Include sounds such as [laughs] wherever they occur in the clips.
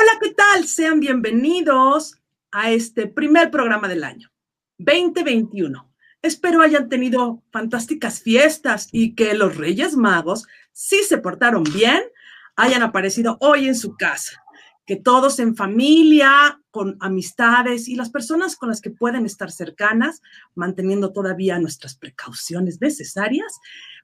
Hola, ¿qué tal? Sean bienvenidos a este primer programa del año 2021. Espero hayan tenido fantásticas fiestas y que los Reyes Magos, si se portaron bien, hayan aparecido hoy en su casa. Que todos en familia, con amistades y las personas con las que pueden estar cercanas, manteniendo todavía nuestras precauciones necesarias,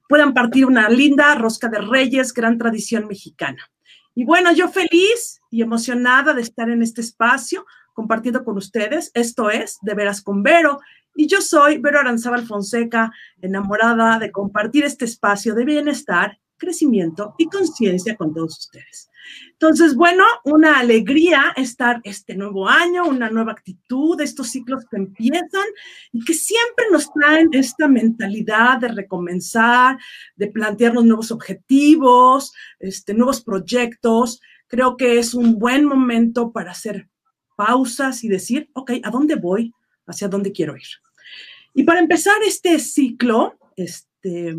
puedan partir una linda rosca de Reyes, gran tradición mexicana. Y bueno, yo feliz y emocionada de estar en este espacio compartiendo con ustedes. Esto es De Veras con Vero. Y yo soy Vero Aranzábal Fonseca, enamorada de compartir este espacio de bienestar, crecimiento y conciencia con todos ustedes. Entonces, bueno, una alegría estar este nuevo año, una nueva actitud, estos ciclos que empiezan y que siempre nos traen esta mentalidad de recomenzar, de plantearnos nuevos objetivos, este, nuevos proyectos. Creo que es un buen momento para hacer pausas y decir, ok, ¿a dónde voy? ¿Hacia dónde quiero ir? Y para empezar este ciclo, este,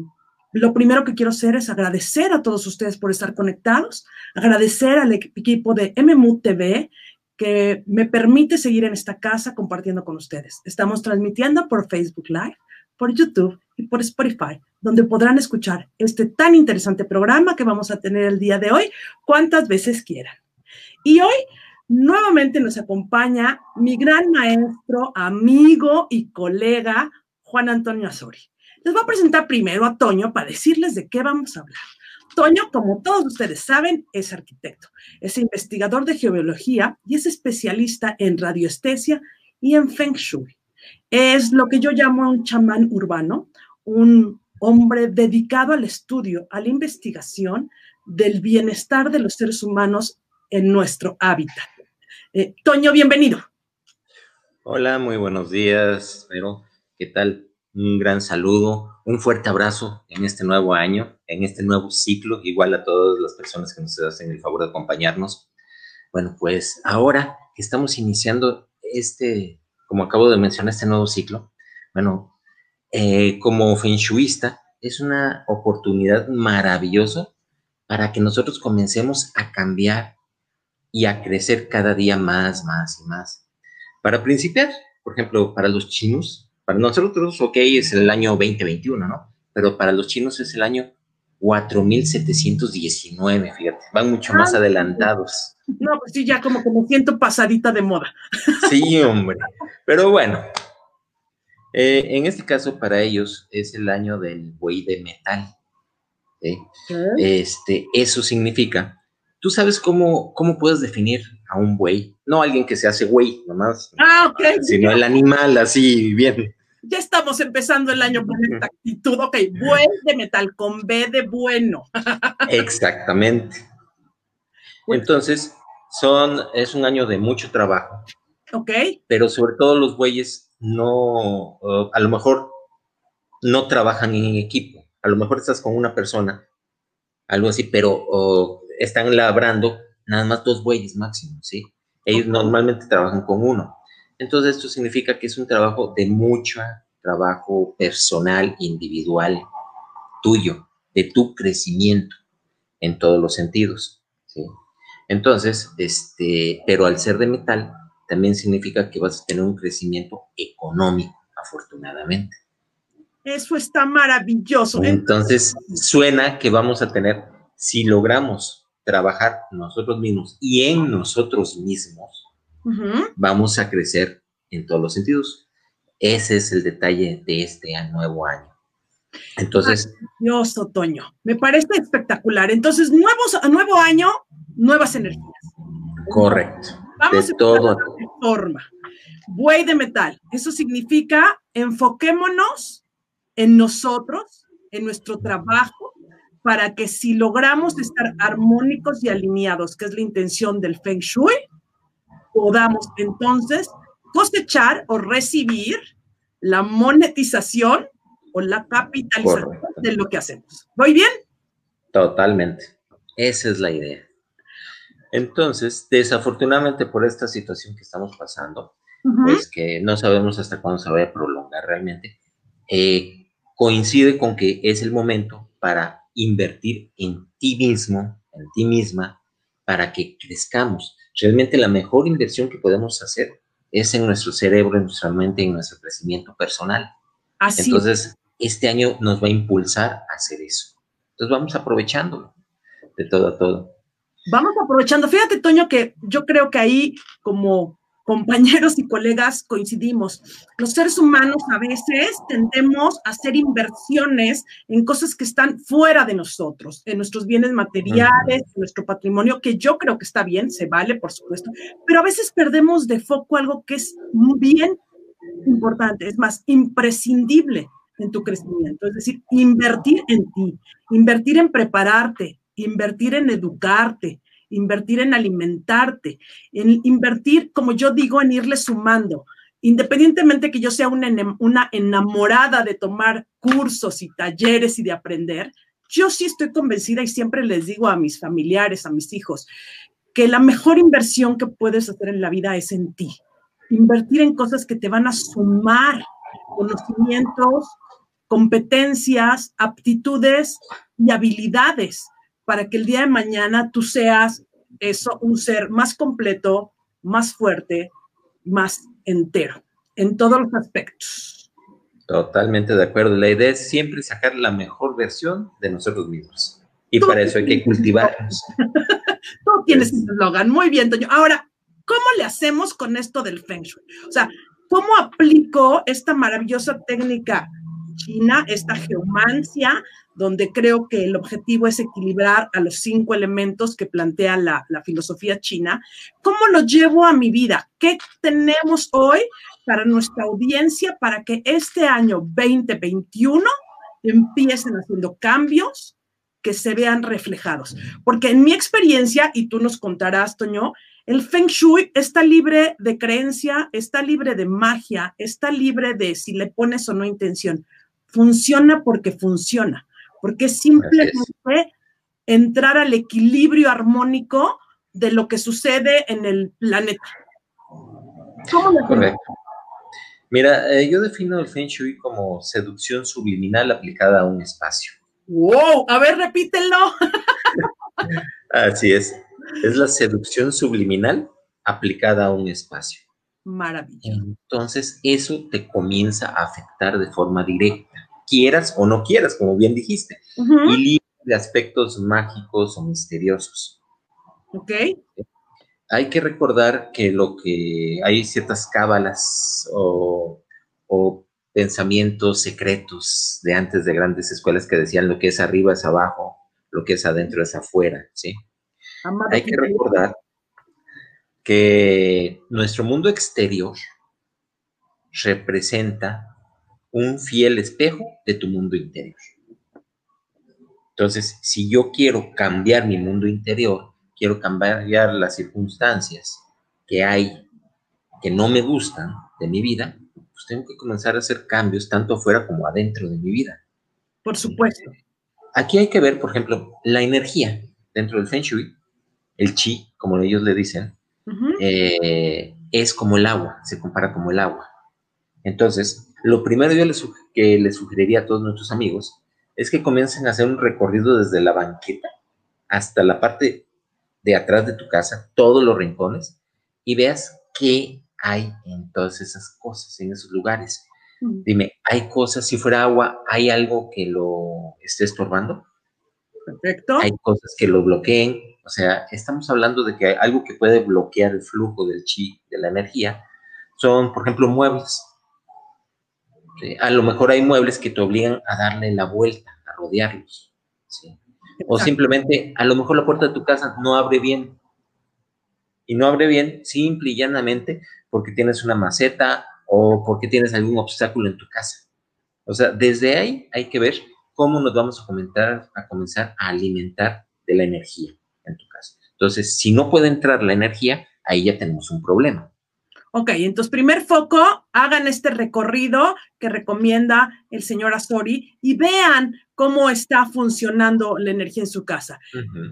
lo primero que quiero hacer es agradecer a todos ustedes por estar conectados, agradecer al equipo de MMU TV que me permite seguir en esta casa compartiendo con ustedes. Estamos transmitiendo por Facebook Live, por YouTube y por Spotify, donde podrán escuchar este tan interesante programa que vamos a tener el día de hoy, cuantas veces quieran. Y hoy nuevamente nos acompaña mi gran maestro, amigo y colega, Juan Antonio Azori. Les voy a presentar primero a Toño para decirles de qué vamos a hablar. Toño, como todos ustedes saben, es arquitecto, es investigador de geología y es especialista en radioestesia y en Feng Shui. Es lo que yo llamo un chamán urbano, un hombre dedicado al estudio, a la investigación del bienestar de los seres humanos en nuestro hábitat. Eh, Toño, bienvenido. Hola, muy buenos días, pero ¿qué tal? Un gran saludo, un fuerte abrazo en este nuevo año, en este nuevo ciclo, igual a todas las personas que nos hacen el favor de acompañarnos. Bueno, pues ahora que estamos iniciando este, como acabo de mencionar, este nuevo ciclo, bueno, eh, como feng shuista, es una oportunidad maravillosa para que nosotros comencemos a cambiar y a crecer cada día más, más y más. Para principiar, por ejemplo, para los chinos, para nosotros, ok, es el año 2021, ¿no? Pero para los chinos es el año 4719, fíjate, van mucho más ah, adelantados. No, pues sí, ya como que me siento pasadita de moda. [laughs] Sí, hombre. Pero bueno, eh, en este caso para ellos es el año del buey de metal. Este, eso significa, ¿tú sabes cómo, cómo puedes definir a un buey? No alguien que se hace güey, nomás. Ah, ok. Sino el animal así, bien ya estamos empezando el año con esta actitud. Ok, buen de metal, con B de bueno. Exactamente. Entonces, son, es un año de mucho trabajo. Ok. Pero sobre todo los bueyes no, a lo mejor no trabajan en equipo. A lo mejor estás con una persona, algo así, pero están labrando nada más dos bueyes máximo, ¿sí? Ellos normalmente trabajan con uno. Entonces esto significa que es un trabajo de mucho trabajo personal, individual, tuyo, de tu crecimiento en todos los sentidos. Entonces, este, pero al ser de metal, también significa que vas a tener un crecimiento económico, afortunadamente. Eso está maravilloso. Entonces, suena que vamos a tener, si logramos trabajar nosotros mismos y en nosotros mismos, vamos a crecer en todos los sentidos. Ese es el detalle de este nuevo año. Entonces. Dios, otoño. Me parece espectacular. Entonces, nuevos, nuevo año, nuevas energías. Correcto. Vamos de a todo. forma. Buey de metal. Eso significa enfoquémonos en nosotros, en nuestro trabajo, para que si logramos estar armónicos y alineados, que es la intención del Feng Shui, podamos entonces cosechar o recibir la monetización o la capitalización de lo que hacemos. ¿Voy bien? Totalmente. Esa es la idea. Entonces, desafortunadamente por esta situación que estamos pasando, pues que no sabemos hasta cuándo se va a prolongar realmente, eh, coincide con que es el momento para invertir en ti mismo, en ti misma, para que crezcamos. Realmente la mejor inversión que podemos hacer es en nuestro cerebro, en nuestra mente, en nuestro crecimiento personal. Así. Entonces, este año nos va a impulsar a hacer eso. Entonces, vamos aprovechándolo de todo a todo. Vamos aprovechando. Fíjate, Toño, que yo creo que ahí, como compañeros y colegas coincidimos. Los seres humanos a veces tendemos a hacer inversiones en cosas que están fuera de nosotros, en nuestros bienes materiales, en nuestro patrimonio, que yo creo que está bien, se vale, por supuesto, pero a veces perdemos de foco algo que es muy bien importante, es más, imprescindible en tu crecimiento, es decir, invertir en ti, invertir en prepararte, invertir en educarte, invertir en alimentarte, en invertir, como yo digo, en irle sumando. Independientemente que yo sea una, enamorada de tomar cursos y talleres y de aprender, yo sí estoy convencida y siempre les digo a mis familiares, a mis hijos, que la mejor inversión que puedes hacer en la vida es en ti. Invertir en cosas que te van a sumar conocimientos, competencias, aptitudes y habilidades para que el día de mañana tú seas eso, un ser más completo, más fuerte, más entero, en todos los aspectos. Totalmente de acuerdo. La idea es siempre sacar la mejor versión de nosotros mismos. Y para eso hay que cultivarnos. Tú tienes un eslogan. Muy bien, Toño. Ahora, ¿cómo le hacemos con esto del Feng Shui? O sea, ¿cómo aplico esta maravillosa técnica china, esta geomancia, donde creo que el objetivo es equilibrar a los cinco elementos que plantea la, filosofía china. ¿Cómo lo llevo a mi vida? ¿Qué tenemos hoy para nuestra audiencia para que este año 2021 empiecen haciendo cambios que se vean reflejados? Porque en mi experiencia, y tú nos contarás, Toño, el Feng Shui está libre de creencia, está libre de magia, está libre de si le pones o no intención. Funciona porque funciona porque es simplemente entrar al equilibrio armónico de lo que sucede en el planeta. ¿Cómo lo Correcto. Mira, eh, yo defino el Feng Shui como seducción subliminal aplicada a un espacio. ¡Wow! A ver, repítelo. [laughs] Así es. Es la seducción subliminal aplicada a un espacio. Maravilloso. Entonces, eso te comienza a afectar de forma directa quieras o no quieras, como bien dijiste, y libre de aspectos mágicos o misteriosos. Ok. Hay que recordar que lo que hay ciertas cábalas o, pensamientos secretos de antes de grandes escuelas que decían lo que es arriba es abajo, lo que es adentro es afuera, ¿sí? hay que recordar que nuestro mundo exterior representa un fiel espejo de tu mundo interior. Entonces, si yo quiero cambiar mi mundo interior, quiero cambiar las circunstancias que hay que no me gustan de mi vida, pues tengo que comenzar a hacer cambios tanto afuera como adentro de mi vida. Por supuesto. Aquí hay que ver, por ejemplo, la energía dentro del Feng Shui, el chi, como ellos le dicen, eh, es como el agua, se compara como el agua. Entonces, lo primero yo que les sugeriría a todos nuestros amigos es que comiencen a hacer un recorrido desde la banqueta hasta la parte de atrás de tu casa, todos los rincones, y veas qué hay en todas esas cosas, en esos lugares. Mm. Dime, ¿hay cosas, si fuera agua, hay algo que lo esté estorbando? Perfecto. Hay cosas que lo bloqueen. O sea, estamos hablando de que hay algo que puede bloquear el flujo del chi, de la energía. Son, por ejemplo, muebles. A lo mejor hay muebles que te obligan a darle la vuelta, a rodearlos. O simplemente, a lo mejor la puerta de tu casa no abre bien. Y no abre bien simple y llanamente porque tienes una maceta o porque tienes algún obstáculo en tu casa. O sea, desde ahí hay que ver cómo nos vamos a, comentar, a comenzar a alimentar de la energía en tu casa. Entonces, si no puede entrar la energía, ahí ya tenemos un problema. Ok, entonces primer foco, hagan este recorrido que recomienda el señor Astori y vean cómo está funcionando la energía en su casa.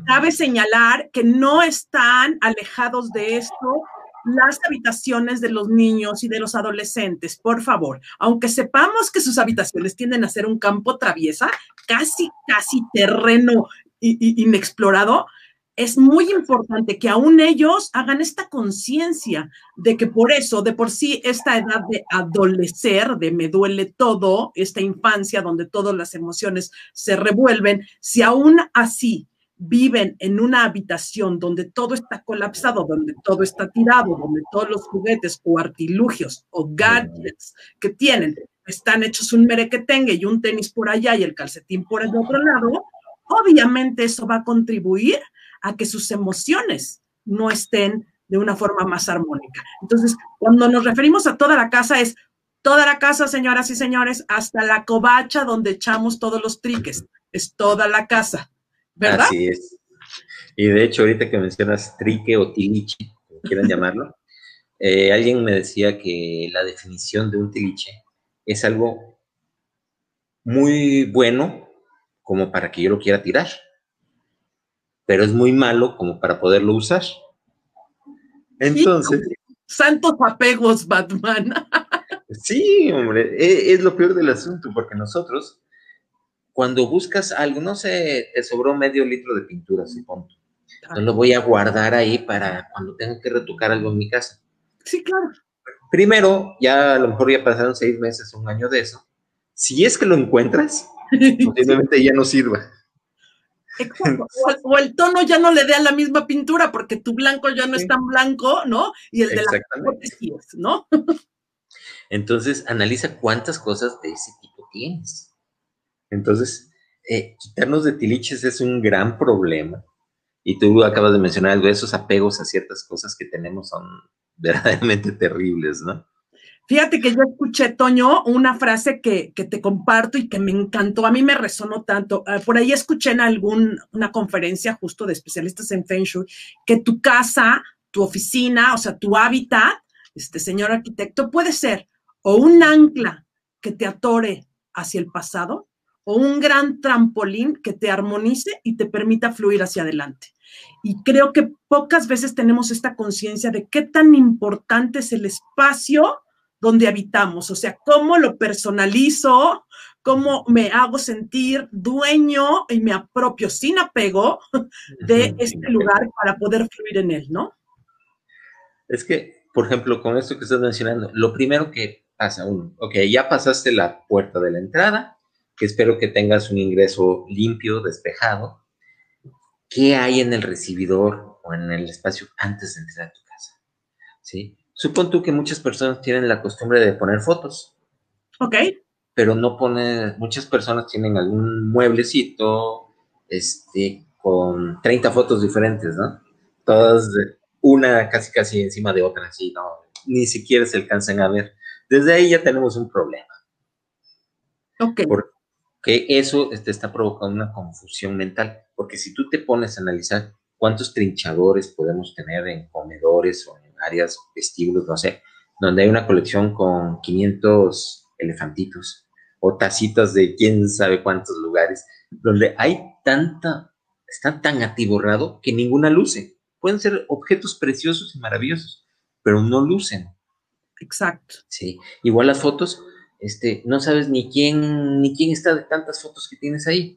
Cabe señalar que no están alejados de esto las habitaciones de los niños y de los adolescentes, por favor. Aunque sepamos que sus habitaciones tienden a ser un campo traviesa, casi, casi terreno inexplorado, es muy importante que aún ellos hagan esta conciencia de que por eso, de por sí, esta edad de adolecer, de me duele todo, esta infancia donde todas las emociones se revuelven, si aún así viven en una habitación donde todo está colapsado, donde todo está tirado, donde todos los juguetes o artilugios o gadgets que tienen están hechos un merequetengue y un tenis por allá y el calcetín por el otro lado, obviamente eso va a contribuir a que sus emociones no estén de una forma más armónica. Entonces, cuando nos referimos a toda la casa es toda la casa, señoras y señores, hasta la covacha donde echamos todos los triques. Es toda la casa, ¿verdad? Así es. Y de hecho, ahorita que mencionas trique o tiliche, como quieran [laughs] llamarlo, eh, alguien me decía que la definición de un tiliche es algo muy bueno como para que yo lo quiera tirar pero es muy malo como para poderlo usar. Entonces. santos apegos, Batman. [laughs] sí, hombre, e, es, lo peor del asunto, porque nosotros, cuando buscas algo, no sé, te sobró medio litro de pintura, supongo. No lo voy a guardar ahí para cuando tenga que retocar algo en mi casa. Sí, claro. Primero, ya a lo mejor ya pasaron seis meses, un año de eso. Si es que lo encuentras, [laughs] posiblemente ya no sirva. O, el tono ya no le dé a la misma pintura porque tu blanco ya no es tan blanco, ¿no? Y el de la sí es, ¿no? Entonces, analiza cuántas cosas de ese tipo tienes. Entonces, eh, quitarnos de tiliches es un gran problema. Y tú acabas de mencionar algo, esos apegos a ciertas cosas que tenemos son [laughs] verdaderamente terribles, ¿no? Fíjate que yo escuché, Toño, una frase que, te comparto y que me encantó, a mí me resonó tanto. Ah, por ahí escuché en alguna conferencia justo de especialistas en Feng Shui que tu casa, tu oficina, o sea, tu hábitat, este señor arquitecto, puede ser o un ancla que te atore hacia el pasado o un gran trampolín que te armonice y te permita fluir hacia adelante. Y creo que pocas veces tenemos esta conciencia de qué tan importante es el espacio donde habitamos, o sea, cómo lo personalizo, cómo me hago sentir dueño y me apropio sin apego de este lugar para poder fluir en él, ¿no? Es que, por ejemplo, con esto que estás mencionando, lo primero que pasa, uno, ok, ya pasaste la puerta de la entrada, que espero que tengas un ingreso limpio, despejado. ¿Qué hay en el recibidor o en el espacio antes de entrar a tu casa? ¿Sí? Supón tú que muchas personas tienen la costumbre de poner fotos. Ok. Pero no pone, muchas personas tienen algún mueblecito, este, con 30 fotos diferentes, ¿no? Todas, una casi casi encima de otra, así, no, ni siquiera se alcanzan a ver. Desde ahí ya tenemos un problema. Ok. Porque eso te este, está provocando una confusión mental. Porque si tú te pones a analizar cuántos trinchadores podemos tener en comedores o en áreas, vestíbulos, no sé, donde hay una colección con 500 elefantitos o tacitas de quién sabe cuántos lugares, donde hay tanta, está tan atiborrado que ninguna luce. Pueden ser objetos preciosos y maravillosos, pero no lucen. Exacto. Sí, igual las fotos, este, no sabes ni quién, ni quién está de tantas fotos que tienes ahí.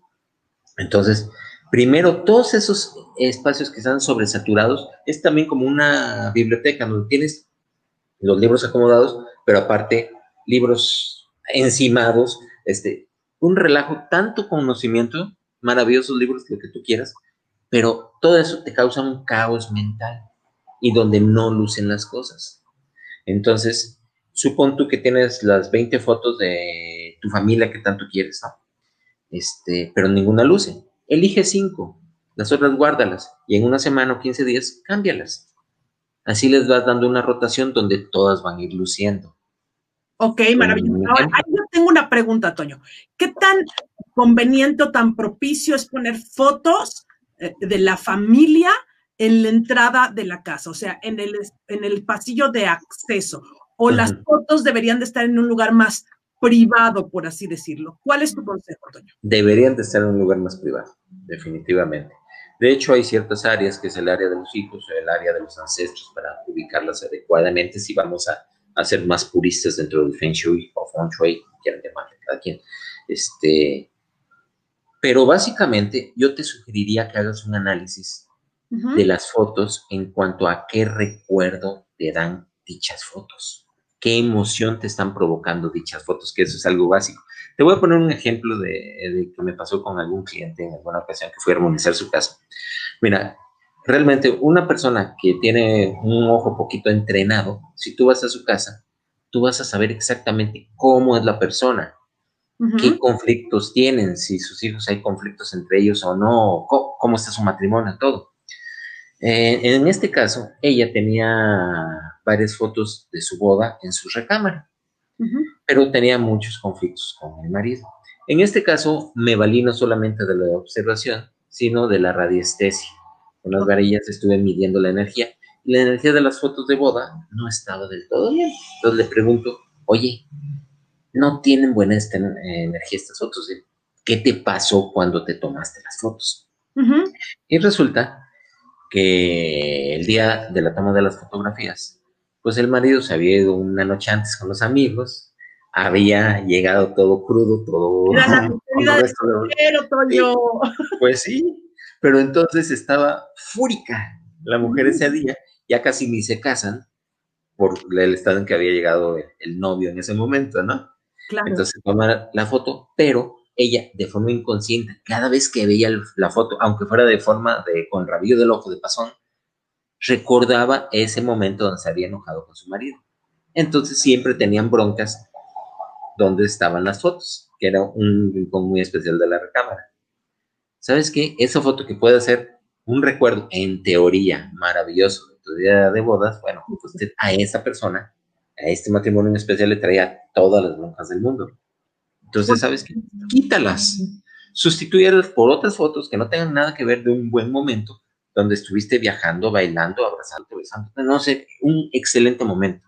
Entonces, Primero, todos esos espacios que están sobresaturados es también como una biblioteca donde tienes los libros acomodados, pero aparte libros encimados, este, un relajo, tanto conocimiento, maravillosos libros, lo que tú quieras, pero todo eso te causa un caos mental y donde no lucen las cosas. Entonces, supón tú que tienes las 20 fotos de tu familia que tanto quieres. Este, pero ninguna luce. Elige cinco, las otras guárdalas y en una semana o 15 días cámbialas. Así les vas dando una rotación donde todas van a ir luciendo. Ok, maravilloso. Ahora, yo tengo una pregunta, Toño. ¿Qué tan conveniente o tan propicio es poner fotos eh, de la familia en la entrada de la casa, o sea, en el, en el pasillo de acceso? ¿O las fotos deberían de estar en un lugar más privado, por así decirlo. ¿Cuál es tu consejo, Toño? Deberían de estar en un lugar más privado, definitivamente. De hecho, hay ciertas áreas, que es el área de los hijos, el área de los ancestros, para ubicarlas adecuadamente si vamos a, a ser más puristas dentro del Feng Shui o Feng Shui, quieran llamarle cada quien. Este, pero básicamente yo te sugeriría que hagas un análisis de las fotos en cuanto a qué recuerdo te dan dichas fotos, qué emoción te están provocando dichas fotos, que eso es algo básico. Te voy a poner un ejemplo de, de que me pasó con algún cliente en alguna ocasión que fue a armonizar su casa. Mira, realmente una persona que tiene un ojo poquito entrenado, si tú vas a su casa, tú vas a saber exactamente cómo es la persona, qué conflictos tienen, si sus hijos hay conflictos entre ellos o no, cómo, está su matrimonio, todo. Eh, en este caso, ella tenía varias fotos de su boda en su recámara, pero tenía muchos conflictos con el marido. En este caso, me valí no solamente de la observación, sino de la radiestesia. Con las varillas estuve midiendo la energía y la energía de las fotos de boda no estaba del todo bien. Entonces le pregunto, oye, no tienen buena este, energía estas fotos. ¿Qué te pasó cuando te tomaste las fotos? Y resulta que el día de la toma de las fotografías, pues el marido se había ido una noche antes con los amigos, había llegado todo crudo, todo... [laughs] pues sí, pero entonces estaba fúrica la mujer ese día, ya casi ni se casan por el estado en que había llegado el novio en ese momento, ¿no? Entonces toma la foto, pero ella de forma inconsciente, cada vez que veía la foto, aunque fuera de forma de con rabillo del ojo de pasón, recordaba ese momento donde se había enojado con su marido. Entonces siempre tenían broncas donde estaban las fotos, que era un rincón muy especial de la recámara. ¿Sabes qué? Esa foto que puede ser un recuerdo, en teoría, maravilloso de tu día de bodas, bueno, [laughs] pues a esa persona a este matrimonio en especial le traía todas las broncas del mundo. Entonces, ¿sabes qué? Quítalas. Sustituyelas por otras fotos que no tengan nada que ver de un buen momento donde estuviste viajando, bailando, abrazándote, besándote, no sé, un excelente momento.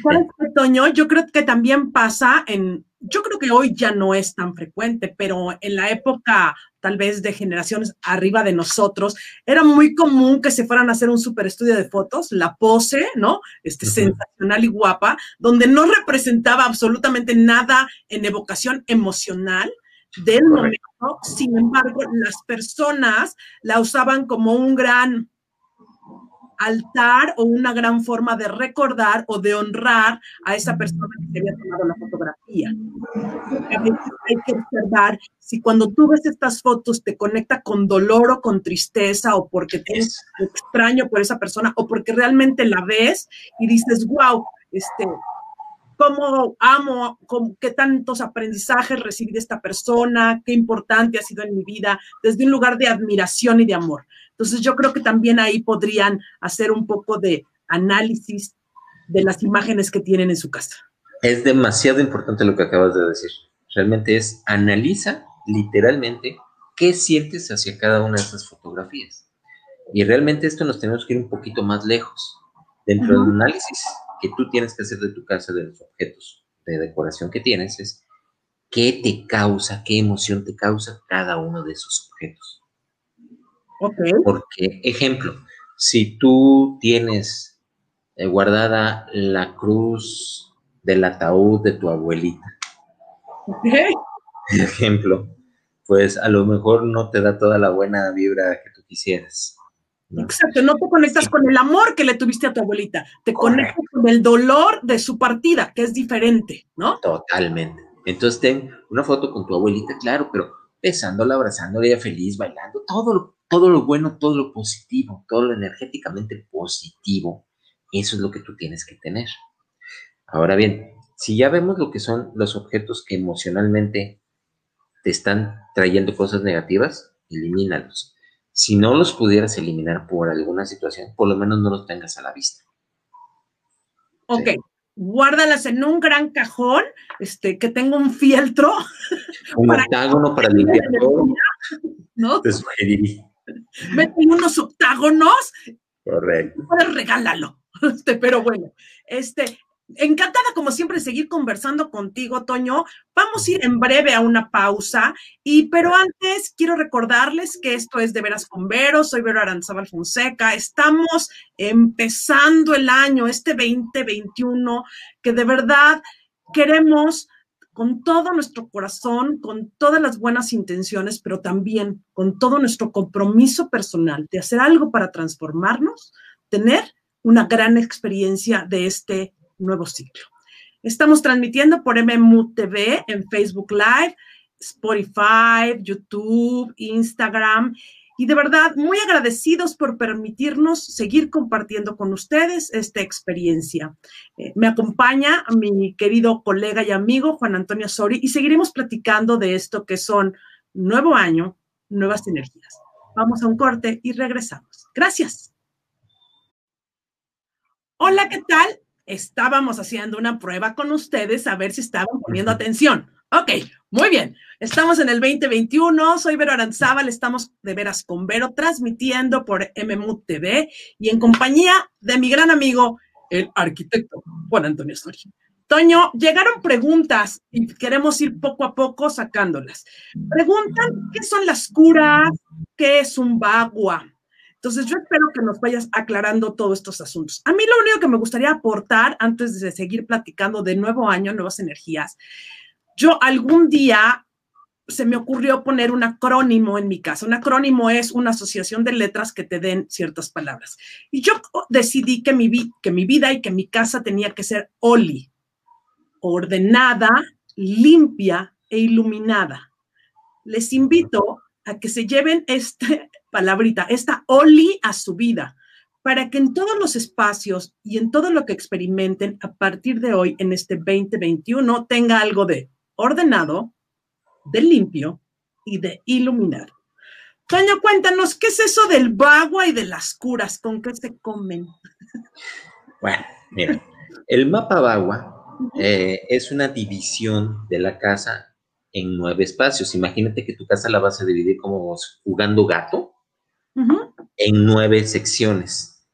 ¿Sabes Toño? Yo creo que también pasa en, yo creo que hoy ya no es tan frecuente, pero en la época tal vez de generaciones arriba de nosotros, era muy común que se fueran a hacer un super estudio de fotos, la pose, ¿no? Este, sensacional y guapa, donde no representaba absolutamente nada en evocación emocional del momento. Sin embargo, las personas la usaban como un gran altar o una gran forma de recordar o de honrar a esa persona que se había tomado la fotografía. A veces hay que observar si cuando tú ves estas fotos te conecta con dolor o con tristeza o porque tienes extraño por esa persona o porque realmente la ves y dices, wow, este, cómo amo, qué tantos aprendizajes recibí de esta persona, qué importante ha sido en mi vida, desde un lugar de admiración y de amor. Entonces yo creo que también ahí podrían hacer un poco de análisis de las imágenes que tienen en su casa. Es demasiado importante lo que acabas de decir. Realmente es analiza literalmente qué sientes hacia cada una de esas fotografías. Y realmente esto nos tenemos que ir un poquito más lejos. Dentro del análisis que tú tienes que hacer de tu casa, de los objetos de decoración que tienes, es qué te causa, qué emoción te causa cada uno de esos objetos. Porque, ejemplo, si tú tienes eh, guardada la cruz del ataúd de tu abuelita, ejemplo, pues a lo mejor no te da toda la buena vibra que tú quisieras. Exacto, no te conectas con el amor que le tuviste a tu abuelita, te conectas con el dolor de su partida, que es diferente, ¿no? Totalmente. Entonces ten una foto con tu abuelita, claro, pero besándola, abrazándola, ella feliz, bailando, todo todo lo bueno, todo lo positivo, todo lo energéticamente positivo, eso es lo que tú tienes que tener. Ahora bien, si ya vemos lo que son los objetos que emocionalmente te están trayendo cosas negativas, elimínalos. Si no los pudieras eliminar por alguna situación, por lo menos no los tengas a la vista. Ok, guárdalas en un gran cajón, este, que tenga un fieltro. Un octágono para limpiar todo. ¿No? Te sugeriría. Mete unos octágonos. Correcto. Regálalo. [laughs] Este, pero bueno, este, encantada como siempre seguir conversando contigo, Toño. Vamos a ir en breve a una pausa, y pero antes quiero recordarles que esto es de veras con Vero, soy Vero Aranzabal Fonseca. Estamos empezando el año, este 2021, que de verdad queremos con todo nuestro corazón, con todas las buenas intenciones, pero también con todo nuestro compromiso personal de hacer algo para transformarnos, tener una gran experiencia de este nuevo ciclo. Estamos transmitiendo por MMU TV en Facebook Live, Spotify, YouTube, Instagram y de verdad muy agradecidos por permitirnos seguir compartiendo con ustedes esta experiencia. Eh, me acompaña mi querido colega y amigo Juan Antonio Sori y seguiremos platicando de esto que son nuevo año, nuevas energías. Vamos a un corte y regresamos. Gracias. Hola, ¿qué tal? Estábamos haciendo una prueba con ustedes a ver si estaban poniendo atención. Ok, muy bien. Estamos en el 2021. Soy Vero Aranzábal. Estamos de veras con Vero transmitiendo por MMU TV y en compañía de mi gran amigo, el arquitecto Juan Antonio Sori. Toño, llegaron preguntas y queremos ir poco a poco sacándolas. Preguntan qué son las curas, qué es un bagua. Entonces, yo espero que nos vayas aclarando todos estos asuntos. A mí lo único que me gustaría aportar antes de seguir platicando de nuevo año, nuevas energías, yo algún día se me ocurrió poner un acrónimo en mi casa. Un acrónimo es una asociación de letras que te den ciertas palabras. Y yo decidí que mi, vida y que mi casa tenía que ser OLI, ordenada, limpia e iluminada. Les invito a que se lleven esta palabrita, esta OLI a su vida, para que en todos los espacios y en todo lo que experimenten a partir de hoy en este 2021 tenga algo de ordenado, de limpio y de iluminado. Toño, cuéntanos, ¿qué es eso del bagua y de las curas? ¿Con qué se comen? Bueno, mira, el mapa bagua eh, es una división de la casa en nueve espacios. Imagínate que tu casa la vas a dividir como jugando gato en nueve secciones,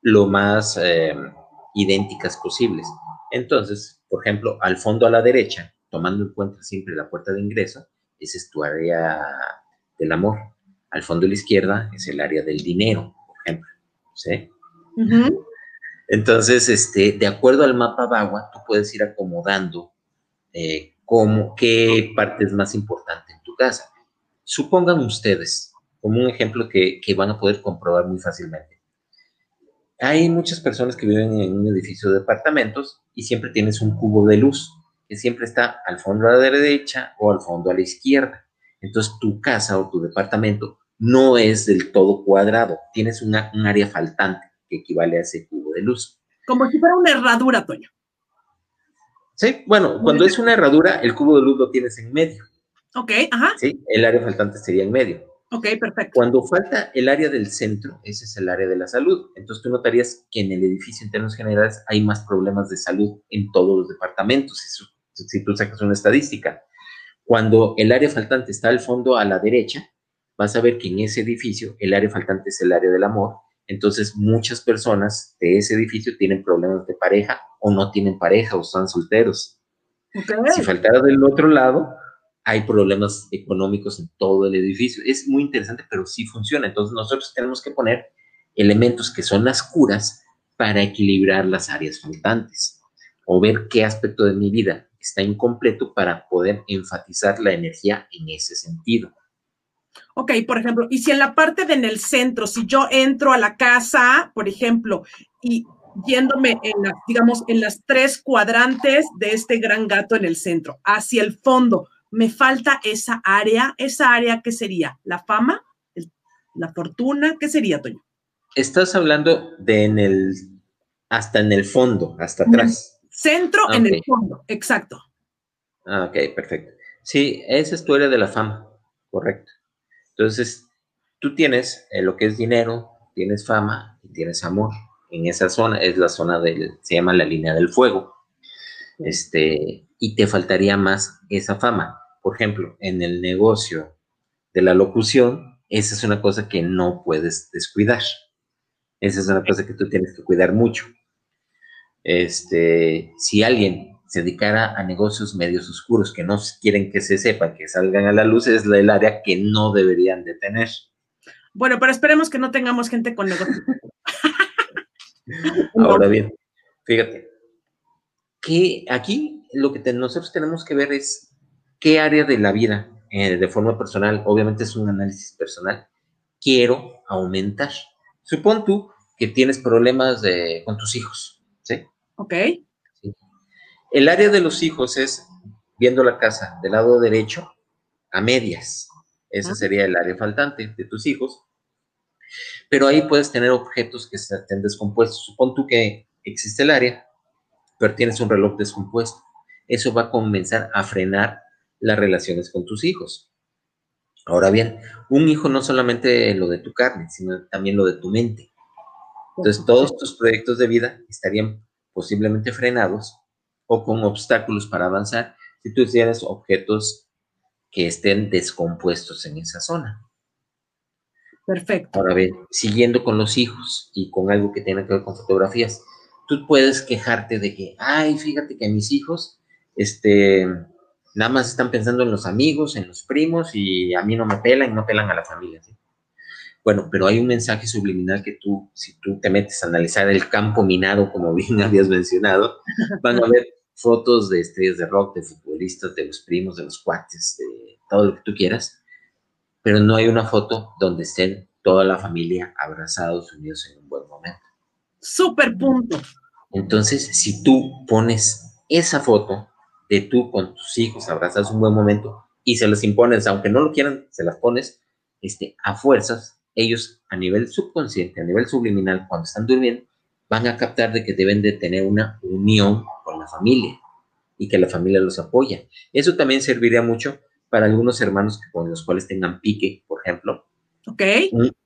lo más eh, idénticas posibles. Entonces, por ejemplo, al fondo a la derecha tomando en cuenta siempre la puerta de ingreso, esa es tu área del amor. Al fondo de la izquierda es el área del dinero, por ejemplo. ¿Sí? Entonces, este, de acuerdo al mapa Bagua, tú puedes ir acomodando eh, cómo, qué parte es más importante en tu casa. Supongan ustedes, como un ejemplo que, que van a poder comprobar muy fácilmente. Hay muchas personas que viven en un edificio de departamentos y siempre tienes un cubo de luz siempre está al fondo a la derecha o al fondo a la izquierda. Entonces tu casa o tu departamento no es del todo cuadrado, tienes una, un área faltante que equivale a ese cubo de luz. Como si fuera una herradura, Toño. Sí, bueno, cuando es una herradura, el cubo de luz lo tienes en medio. Ok, ajá. Sí, el área faltante sería en medio. Ok, perfecto. Cuando falta el área del centro, ese es el área de la salud. Entonces tú notarías que en el edificio en términos generales hay más problemas de salud en todos los departamentos. Eso si tú sacas una estadística. Cuando el área faltante está al fondo a la derecha, vas a ver que en ese edificio el área faltante es el área del amor. Entonces muchas personas de ese edificio tienen problemas de pareja o no tienen pareja o están solteros. Si faltara del otro lado, hay problemas económicos en todo el edificio. Es muy interesante, pero sí funciona. Entonces nosotros tenemos que poner elementos que son las curas para equilibrar las áreas faltantes o ver qué aspecto de mi vida está incompleto para poder enfatizar la energía en ese sentido. Ok, por ejemplo, y si en la parte de en el centro, si yo entro a la casa, por ejemplo, y yéndome en las, digamos, en las tres cuadrantes de este gran gato en el centro, hacia el fondo, me falta esa área, esa área, ¿qué sería? ¿La fama? ¿La fortuna? ¿Qué sería, Toño? Estás hablando de en el, hasta en el fondo, hasta atrás. Centro en el fondo, exacto. Ah, ok, perfecto. Sí, esa es tu área de la fama, correcto. Entonces, tú tienes eh, lo que es dinero, tienes fama y tienes amor. En esa zona es la zona del, se llama la línea del fuego. Este, y te faltaría más esa fama. Por ejemplo, en el negocio de la locución, esa es una cosa que no puedes descuidar. Esa es una cosa que tú tienes que cuidar mucho. Este, si alguien se dedicara a negocios medios oscuros que no quieren que se sepa, que salgan a la luz, es el área que no deberían de tener. Bueno, pero esperemos que no tengamos gente con negocios. [laughs] Ahora bien, fíjate, que aquí lo que nosotros tenemos que ver es qué área de la vida, eh, de forma personal, obviamente es un análisis personal, quiero aumentar. Supón tú que tienes problemas con tus hijos, ¿sí? Ok. El área de los hijos es, viendo la casa del lado derecho, a medias. Esa sería el área faltante de tus hijos. Pero ahí puedes tener objetos que estén descompuestos. Supón tú que existe el área, pero tienes un reloj descompuesto. Eso va a comenzar a frenar las relaciones con tus hijos. Ahora bien, un hijo no solamente lo de tu carne, sino también lo de tu mente. Entonces, todos tus proyectos de vida estarían posiblemente frenados o con obstáculos para avanzar si tú tienes objetos que estén descompuestos en esa zona. Perfecto. Ahora bien, siguiendo con los hijos y con algo que tiene que ver con fotografías, tú puedes quejarte de que, ay, fíjate que mis hijos, este, nada más están pensando en los amigos, en los primos y a mí no me pelan no pelan a la familia. Bueno, pero hay un mensaje subliminal que tú, si tú te metes a analizar el campo minado, como bien [laughs] habías mencionado, van a ver fotos de estrellas de rock, de futbolistas, de los primos, de los cuates, de todo lo que tú quieras, pero no hay una foto donde estén toda la familia abrazados, unidos en un buen momento. Súper punto. Entonces, si tú pones esa foto de tú con tus hijos abrazados un buen momento y se las impones, aunque no lo quieran, se las pones este, a fuerzas, ellos a nivel subconsciente, a nivel subliminal, cuando están durmiendo, van a captar de que deben de tener una unión con la familia y que la familia los apoya. Eso también serviría mucho para algunos hermanos con los cuales tengan pique, por ejemplo. Ok.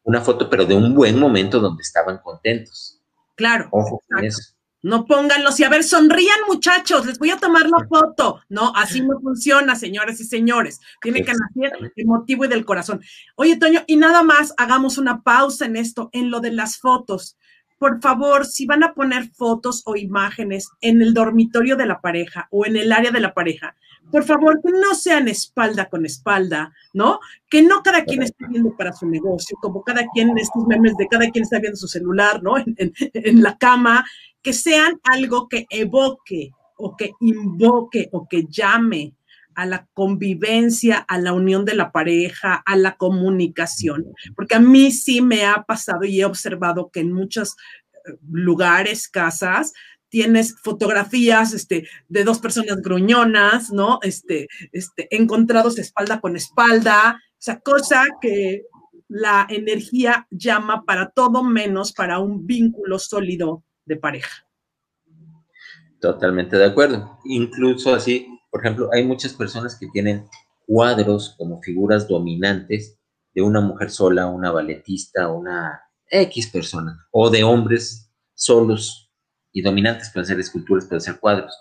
una foto, pero de un buen momento donde estaban contentos. Claro. Ojo con eso. No pónganlos y a ver, sonrían muchachos, les voy a tomar la foto. No, así no funciona, señoras y señores. Tiene que nacer el motivo y del corazón. Oye, Toño, y nada más, hagamos una pausa en esto, en lo de las fotos. Por favor, si van a poner fotos o imágenes en el dormitorio de la pareja o en el área de la pareja, por favor, que no sean espalda con espalda, ¿no? Que no cada quien esté viendo para su negocio, como cada quien, estos memes de cada quien está viendo su celular, ¿no? En, la cama, que sean algo que evoque o que invoque o que llame a la convivencia, a la unión de la pareja, a la comunicación, porque a mí sí me ha pasado y he observado que en muchos eh, lugares, casas, tienes fotografías este, de dos personas gruñonas, ¿no? Este, este, encontrados espalda con espalda, o sea, cosa que la energía llama para todo menos para un vínculo sólido de pareja. Totalmente de acuerdo. Incluso así, por ejemplo, hay muchas personas que tienen cuadros como figuras dominantes de una mujer sola, una balletista, una X persona, o de hombres solos y dominantes, pueden ser esculturas, pueden ser cuadros.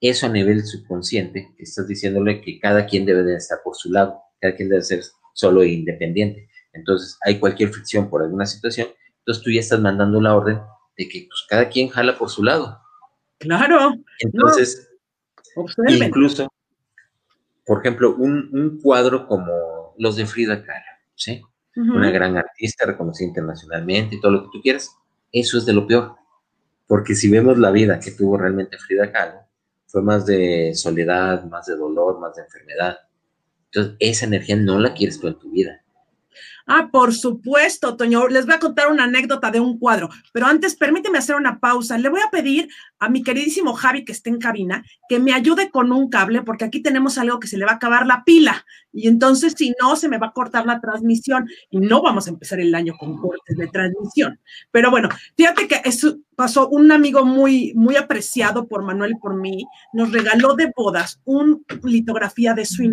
Eso a nivel subconsciente, estás diciéndole que cada quien debe de estar por su lado, cada quien debe ser solo e independiente. Entonces, hay cualquier fricción por alguna situación, entonces tú ya estás mandando la orden de que pues, cada quien jala por su lado. Claro. Entonces, incluso, por ejemplo, un, cuadro como los de Frida Kahlo, ¿sí? Una gran artista reconocida internacionalmente y todo lo que tú quieras, eso es de lo peor porque si vemos la vida que tuvo realmente Frida Kahlo, fue más de soledad, más de dolor, más de enfermedad. Entonces, esa energía no la quieres tú en tu vida. Ah, por supuesto, Toño. Les voy a contar una anécdota de un cuadro, pero antes permíteme hacer una pausa. Le voy a pedir a mi queridísimo Javi, que esté en cabina, que me ayude con un cable, porque aquí tenemos algo que se le va a acabar la pila. Y entonces, si no, se me va a cortar la transmisión y no vamos a empezar el año con cortes de transmisión. Pero bueno, fíjate que eso pasó un amigo muy, muy apreciado por Manuel y por mí, nos regaló de bodas una litografía de su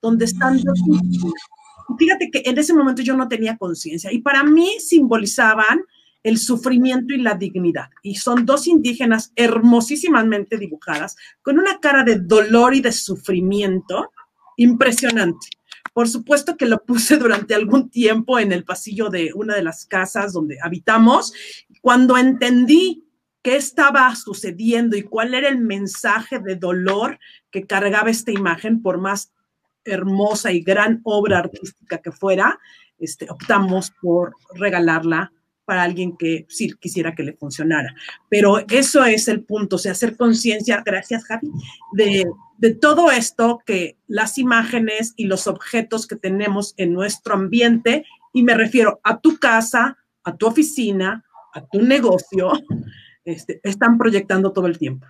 donde están dos fíjate que en ese momento yo no tenía conciencia y para mí simbolizaban el sufrimiento y la dignidad. Y son dos indígenas hermosísimamente dibujadas, con una cara de dolor y de sufrimiento impresionante. Por supuesto que lo puse durante algún tiempo en el pasillo de una de las casas donde habitamos. Cuando entendí qué estaba sucediendo y cuál era el mensaje de dolor que cargaba esta imagen, por más hermosa y gran obra artística que fuera, este, optamos por regalarla para alguien que sí quisiera que le funcionara. Pero eso es el punto, o sea, hacer conciencia, gracias Javi, de, de todo esto que las imágenes y los objetos que tenemos en nuestro ambiente, y me refiero a tu casa, a tu oficina, a tu negocio, este, están proyectando todo el tiempo.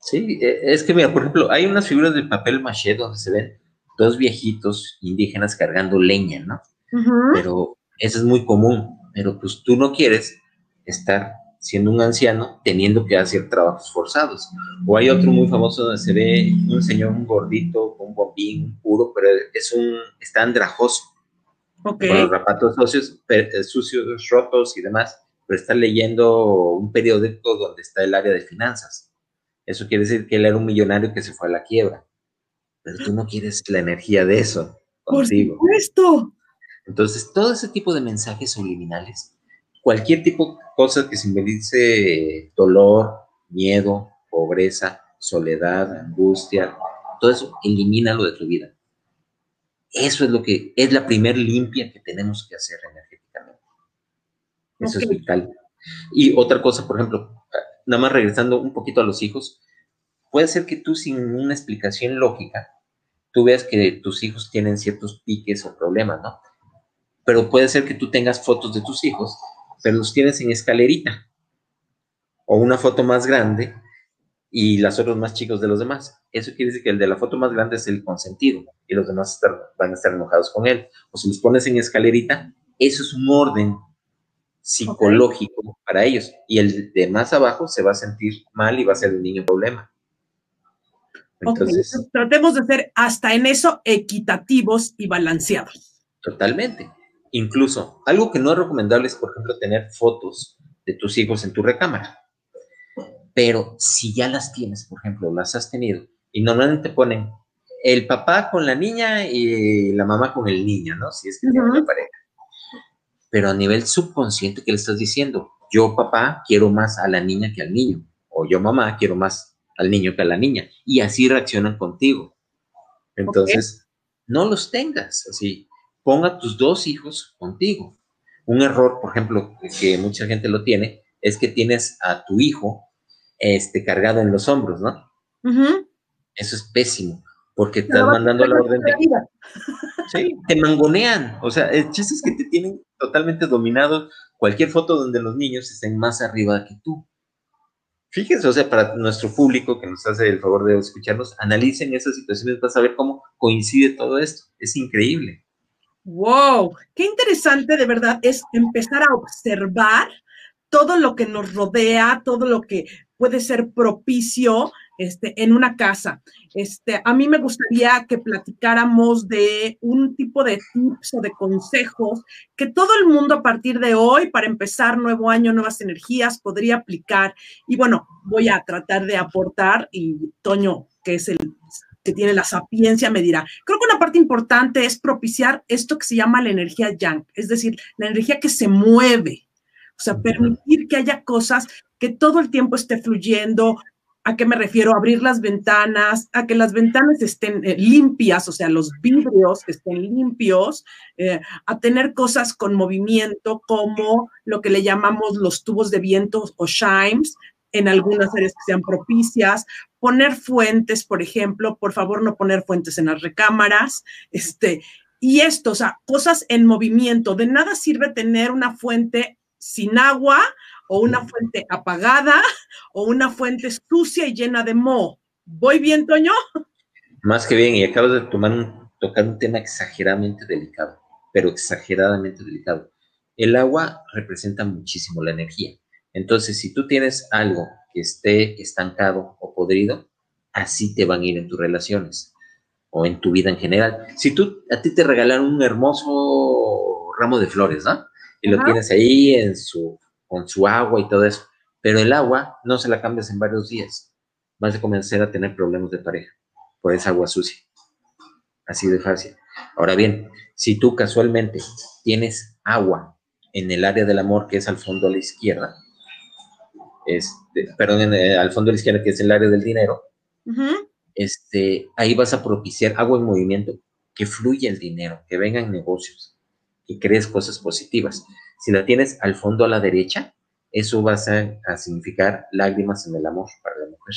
Sí, e, es que mira, por ejemplo, hay unas figuras de papel maché donde se ven dos viejitos indígenas cargando leña, ¿no? Pero eso es muy común, pero pues tú no quieres estar siendo un anciano teniendo que hacer trabajos forzados. O hay otro muy famoso donde se ve un señor un gordito con un bombín puro, pero es un, está andrajoso, con los zapatos sucios, eh, sucios, rotos y demás, pero está leyendo un periódico donde está el área de finanzas. Eso quiere decir que él era un millonario que se fue a la quiebra. Pero tú no quieres la energía de eso. Contigo. Por supuesto. Entonces, todo ese tipo de mensajes subliminales, cualquier tipo de cosa que simbolice dolor, miedo, pobreza, soledad, angustia, todo eso, elimínalo de tu vida. Eso es lo que es la primer limpia que tenemos que hacer energéticamente. Eso es vital. Y otra cosa, por ejemplo, nada más regresando un poquito a los hijos, puede ser que tú sin una explicación lógica, tú veas que tus hijos tienen ciertos piques o problemas, ¿no? pero puede ser que tú tengas fotos de tus hijos, pero los tienes en escalerita, o una foto más grande y las otras más chicos de los demás. Eso quiere decir que el de la foto más grande es el consentido y los demás van a estar enojados con él. O si los pones en escalerita, eso es un orden psicológico para ellos. Y el de más abajo se va a sentir mal y va a ser un niño problema. Entonces, tratemos de ser hasta en eso equitativos y balanceados. Totalmente. Incluso, algo que no es recomendable es, por ejemplo, tener fotos de tus hijos en tu recámara. Pero si ya las tienes, por ejemplo, las has tenido, y normalmente ponen el papá con la niña y la mamá con el niño, ¿no? Si es que tiene una pareja. Pero a nivel subconsciente, ¿qué le estás diciendo? Yo, papá, quiero más a la niña que al niño. O yo, mamá, quiero más al niño que a la niña. Y así reaccionan contigo. Entonces, no los tengas así ponga tus dos hijos contigo. Un error, por ejemplo, que mucha gente lo tiene, es que tienes a tu hijo este, cargado en los hombros, ¿no? Eso es pésimo, porque estás mandando la orden de... Sí, te mangonean. O sea, el chiste es que te tienen totalmente dominado cualquier foto donde los niños estén más arriba que tú. Fíjense, o sea, para nuestro público que nos hace el favor de escucharnos, analicen esas situaciones, vas a ver cómo coincide todo esto. Es increíble. Wow, qué interesante de verdad es empezar a observar todo lo que nos rodea, todo lo que puede ser propicio este, en una casa. Este, a mí me gustaría que platicáramos de un tipo de tips o de consejos que todo el mundo a partir de hoy, para empezar nuevo año, nuevas energías, podría aplicar. Y bueno, voy a tratar de aportar y Toño, que es el que tiene la sapiencia, me dirá. Creo que una parte importante es propiciar esto que se llama la energía yang, es decir, la energía que se mueve. O sea, permitir que haya cosas que todo el tiempo esté fluyendo. ¿A qué me refiero? Abrir las ventanas, a que las ventanas estén eh, limpias, o sea, los vidrios estén limpios, eh, a tener cosas con movimiento como lo que le llamamos los tubos de viento o chimes, en algunas áreas que sean propicias, poner fuentes, por ejemplo, por favor no poner fuentes en las recámaras, este, y esto, o sea, cosas en movimiento. De nada sirve tener una fuente sin agua o una fuente apagada o una fuente sucia y llena de moho. ¿Voy bien, Toño? Más que bien, y acabas de tomar tocar un tema exageradamente delicado, pero exageradamente delicado. El agua representa muchísimo la energía. Entonces, si tú tienes algo que esté estancado o podrido, así te van a ir en tus relaciones o en tu vida en general. Si tú, a ti te regalaron un hermoso ramo de flores, ¿no? Y lo tienes ahí en su, con su agua y todo eso, pero el agua no se la cambias en varios días, vas a comenzar a tener problemas de pareja por esa agua sucia. Así de fácil. Ahora bien, si tú casualmente tienes agua en el área del amor que es al fondo a la izquierda, este, perdón, eh, al fondo de la izquierda, que es el área del dinero, este, ahí vas a propiciar agua en movimiento, que fluya el dinero, que vengan negocios, que crees cosas positivas. Si la tienes al fondo a la derecha, eso va a, significar lágrimas en el amor para la mujer.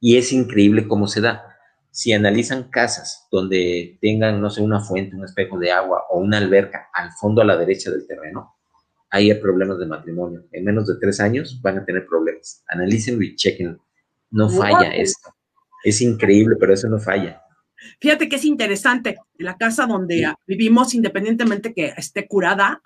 Y es increíble cómo se da. Si analizan casas donde tengan, no sé, una fuente, un espejo de agua o una alberca al fondo a la derecha del terreno, ahí hay problemas de matrimonio. En menos de tres años van a tener problemas. Analícenlo y chequen. No falla esto. Es increíble, pero eso no falla. Fíjate que es interesante. La casa donde vivimos, independientemente que esté curada,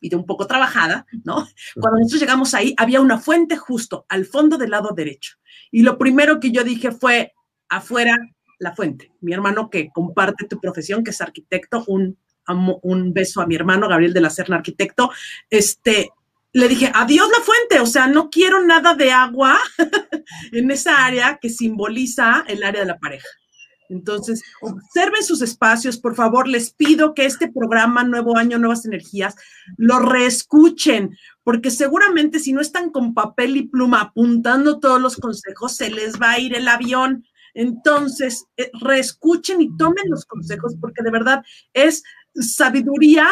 y de un poco trabajada, ¿no? Cuando nosotros llegamos ahí, había una fuente justo al fondo del lado derecho. Y lo primero que yo dije fue, afuera la fuente. Mi hermano que comparte tu profesión, que es arquitecto, un, un beso a mi hermano Gabriel de la Serna, arquitecto, este, le dije, adiós la fuente, o sea, no quiero nada de agua [laughs] en esa área que simboliza el área de la pareja. Entonces, observen sus espacios, por favor, les pido que este programa Nuevo Año, Nuevas Energías, lo reescuchen, porque seguramente si no están con papel y pluma apuntando todos los consejos, se les va a ir el avión. Entonces, eh, reescuchen y tomen los consejos, porque de verdad es sabiduría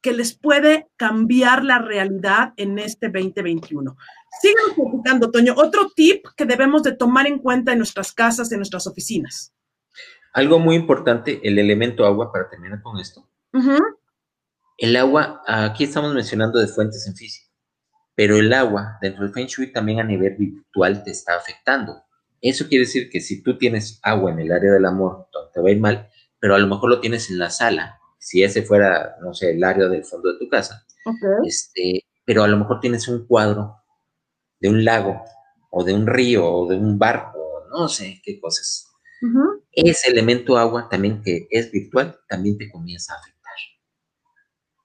que les puede cambiar la realidad en este 2021. Síganos platicando, Toño. Otro tip que debemos de tomar en cuenta en nuestras casas, en nuestras oficinas. Algo muy importante, el elemento agua, para terminar con esto. El agua, aquí estamos mencionando de fuentes en físico, pero el agua dentro del Feng Shui también a nivel virtual te está afectando. Eso quiere decir que si tú tienes agua en el área del amor, te va a ir mal, pero a lo mejor lo tienes en la sala, si ese fuera, no sé, el área del fondo de tu casa, este, pero a lo mejor tienes un cuadro de un lago o de un río o de un barco, no sé qué cosas ese elemento agua también que es virtual, también te comienza a afectar.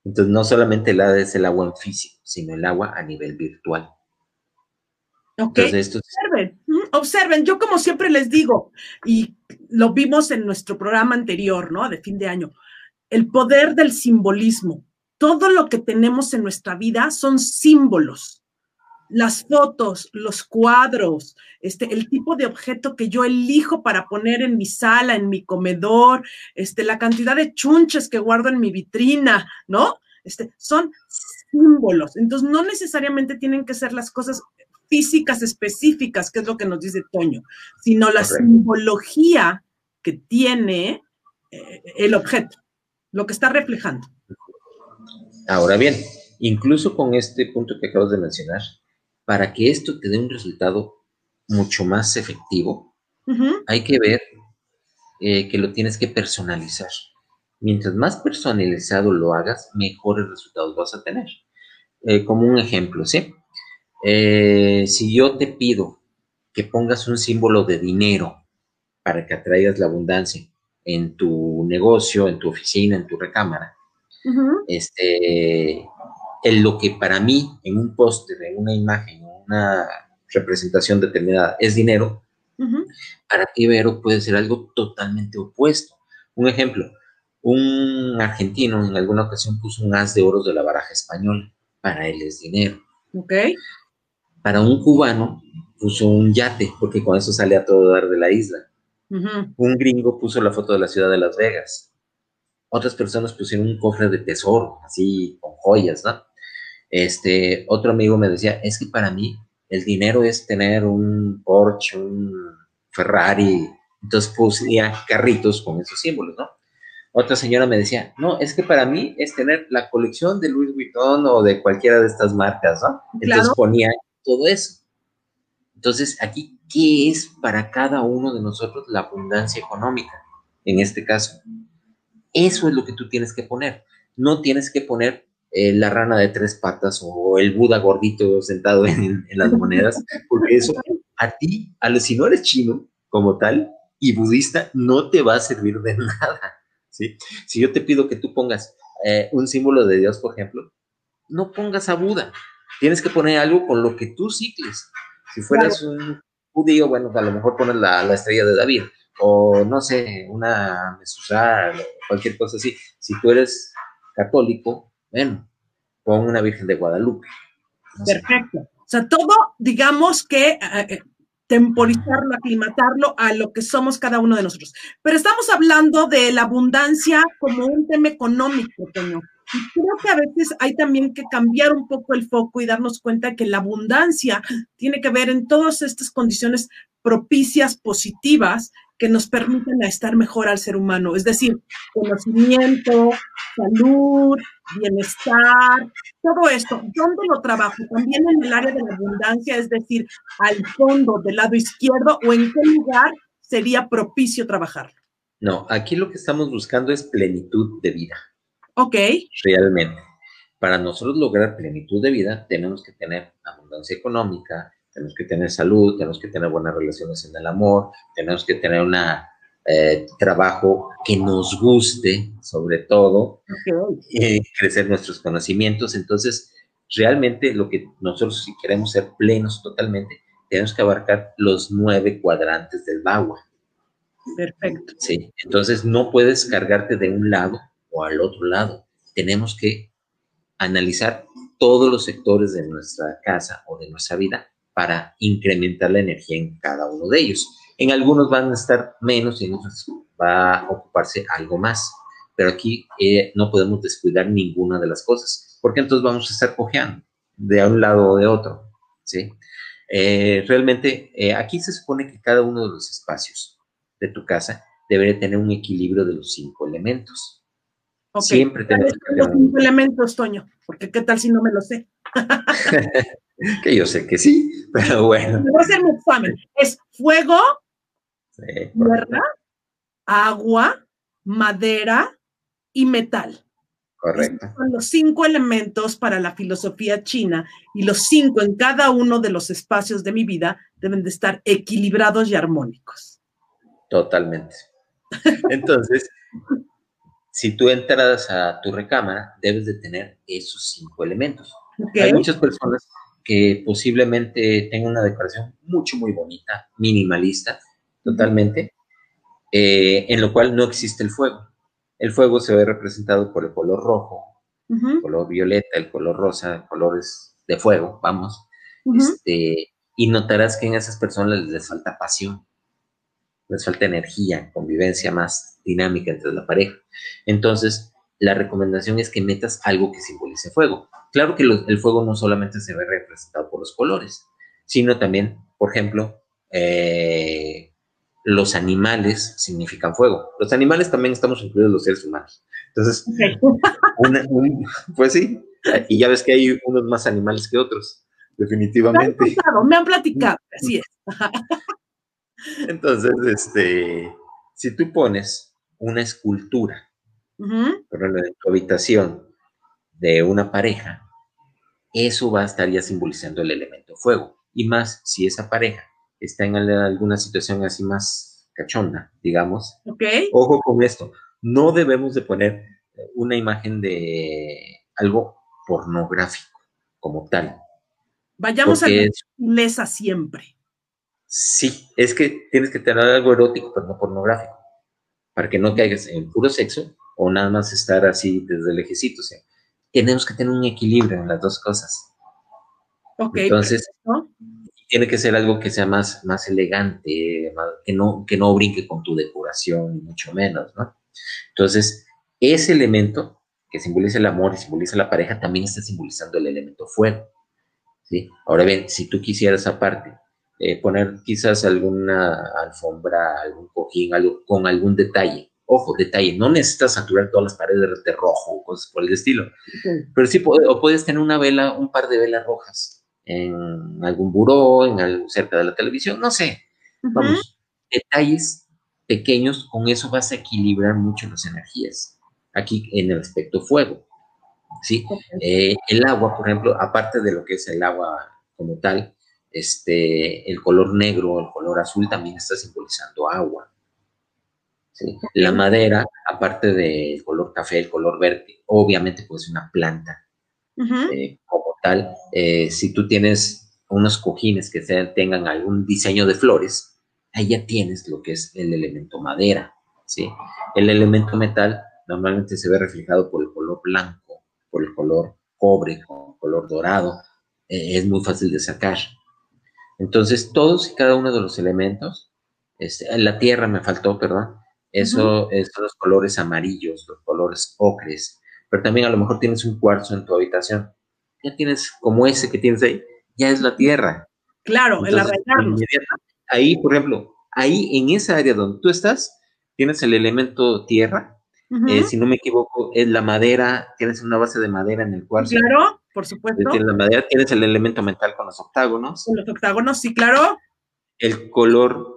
Entonces, no solamente el es el agua en físico, sino el agua a nivel virtual. Ok, observen, observen, yo como siempre les digo, y lo vimos en nuestro programa anterior, ¿no? De fin de año, el poder del simbolismo. Todo lo que tenemos en nuestra vida son símbolos las fotos, los cuadros, este, el tipo de objeto que yo elijo para poner en mi sala, en mi comedor, este, la cantidad de chunches que guardo en mi vitrina, ¿no? Este, son símbolos. Entonces, no necesariamente tienen que ser las cosas físicas específicas, que es lo que nos dice Toño, sino la simbología que tiene eh, el objeto, lo que está reflejando. Ahora bien, incluso con este punto que acabas de mencionar, para que esto te dé un resultado mucho más efectivo, hay que ver eh, que lo tienes que personalizar. Mientras más personalizado lo hagas, mejores resultados vas a tener. Eh, como un ejemplo, ¿sí? Eh, si yo te pido que pongas un símbolo de dinero para que atraigas la abundancia en tu negocio, en tu oficina, en tu recámara, este, en lo que para mí en un póster, en una imagen, una representación determinada es dinero, para ti Vero puede ser algo totalmente opuesto. Un ejemplo, un argentino en alguna ocasión puso un as de oros de la baraja española, para él es dinero. Ok. Para un cubano puso un yate, porque con eso sale a todo dar de la isla. Un gringo puso la foto de la ciudad de Las Vegas. Otras personas pusieron un cofre de tesoro, así con joyas, ¿no? Este, otro amigo me decía, es que para mí el dinero es tener un Porsche, un Ferrari, entonces pusía carritos con esos símbolos, ¿no? Otra señora me decía, no, es que para mí es tener la colección de Louis Vuitton o de cualquiera de estas marcas, ¿no? Entonces ponía todo eso. Entonces, aquí, ¿qué es para cada uno de nosotros la abundancia económica? En este caso, eso es lo que tú tienes que poner. No tienes que poner eh, la rana de tres patas o el Buda gordito sentado en, las monedas, porque eso a ti, a si no eres chino como tal y budista, no te va a servir de nada. ¿sí? Si yo te pido que tú pongas eh, un símbolo de Dios, por ejemplo, no pongas a Buda. Tienes que poner algo con lo que tú cicles. Si fueras un judío, bueno, a lo mejor pones la, la estrella de David o no sé, una mesuzá, cualquier cosa así. Si tú eres católico, bueno, pon una Virgen de Guadalupe. Perfecto. O sea, todo, digamos que eh, eh, temporizarlo, aclimatarlo a lo que somos cada uno de nosotros. Pero estamos hablando de la abundancia como un tema económico, Toño. creo que a veces hay también que cambiar un poco el foco y darnos cuenta que la abundancia tiene que ver en todas estas condiciones propicias, positivas, que nos permiten estar mejor al ser humano. Es decir, conocimiento, salud, bienestar, todo esto. ¿Dónde lo trabajo? También en el área de la abundancia, es decir, al fondo, del lado izquierdo, o en qué lugar sería propicio trabajar. No, aquí lo que estamos buscando es plenitud de vida. Ok. Realmente. Para nosotros lograr plenitud de vida, tenemos que tener abundancia económica, tenemos que tener salud, tenemos que tener buenas relaciones en el amor, tenemos que tener un eh, trabajo que nos guste, sobre todo, crecer nuestros conocimientos. Entonces, realmente lo que nosotros si queremos ser plenos totalmente, tenemos que abarcar los nueve cuadrantes del Bagua. Perfecto. Sí, entonces no puedes cargarte de un lado o al otro lado. Tenemos que analizar todos los sectores de nuestra casa o de nuestra vida para incrementar la energía en cada uno de ellos. En algunos van a estar menos y en otros va a ocuparse algo más. Pero aquí eh, no podemos descuidar ninguna de las cosas, porque entonces vamos a estar cojeando de un lado o de otro. ¿sí? Eh, realmente, eh, aquí se supone que cada uno de los espacios de tu casa debe tener un equilibrio de los cinco elementos. Siempre tenemos los cinco elementos, Toño, porque qué tal si no me lo sé. [laughs] [laughs] que yo sé que sí, pero bueno. Voy a hacer mi examen. Es fuego, tierra, agua, madera y metal. Correcto. son los cinco elementos para la filosofía china y los cinco en cada uno de los espacios de mi vida deben de estar equilibrados y armónicos. Totalmente. Entonces, [laughs] si tú entras a tu recámara, debes de tener esos cinco elementos. Hay muchas personas que posiblemente tengan una decoración mucho, muy bonita, minimalista, totalmente, eh, en lo cual no existe el fuego. El fuego se ve representado por el color rojo, el color violeta, el color rosa, colores de fuego, vamos. este, y notarás que en esas personas les falta pasión, les falta energía, convivencia más dinámica entre la pareja. Entonces, la recomendación es que metas algo que simbolice fuego. Claro que el fuego no solamente se ve representado por los colores, sino también, por ejemplo, eh, los animales significan fuego. Los animales también estamos incluidos los seres humanos. Entonces, pues sí, y ya ves que hay unos más animales que otros, definitivamente. Me han me han platicado así es. Entonces, este, si tú pones una escultura en tu habitación de una pareja, eso va a estar ya simbolizando el elemento fuego. Y más si esa pareja está en alguna situación así más cachonda, digamos. Ojo con esto, no debemos de poner una imagen de algo pornográfico como tal. Vayamos a la mesa siempre. Sí, es que tienes que tener algo erótico, pero no pornográfico, para que no caigas en puro sexo o nada más estar así desde el ejecito. tenemos que tener un equilibrio en las dos cosas. Entonces, tiene que ser algo que sea más, más elegante, que, no, que no brinque con tu decoración, mucho menos, ¿no? Entonces, ese elemento que simboliza el amor y simboliza la pareja, también está simbolizando el elemento fuego. ¿sí? Ahora bien, si tú quisieras aparte eh, poner quizás alguna alfombra, algún cojín, algo con algún detalle. Ojo, detalle, no necesitas saturar todas las paredes de rojo o cosas por el estilo, pero sí o puedes tener una vela, un par de velas rojas en algún buró, en algo cerca de la televisión, no sé. Vamos, detalles pequeños, con eso vas a equilibrar mucho las energías. Aquí en el aspecto fuego, ¿sí? Eh, el agua, por ejemplo, aparte de lo que es el agua como tal, este, el color negro, el color azul también está simbolizando agua. La madera, aparte del color café, el color verde, obviamente pues una planta eh, como tal. Eh, si tú tienes unos cojines que tengan algún diseño de flores, ahí ya tienes lo que es el elemento madera. ¿sí? El elemento metal normalmente se ve reflejado por el color blanco, por el color cobre, por el color dorado. Eh, es muy fácil de sacar. Entonces, todos y cada uno de los elementos, este, la tierra me faltó, perdón, eso son los colores amarillos, los colores ocres, pero también a lo mejor tienes un cuarzo en tu habitación. Ya tienes como ese que tienes ahí, ya es la tierra. Claro, el arraigarnos. Ahí, por ejemplo, ahí en esa área donde tú estás, tienes el elemento tierra. Eh, si no me equivoco, es la madera, tienes una base de madera en el cuarzo. Claro, por supuesto. Tienes la madera, tienes el elemento mental con los octágonos. Con los octágonos, sí, claro. El color,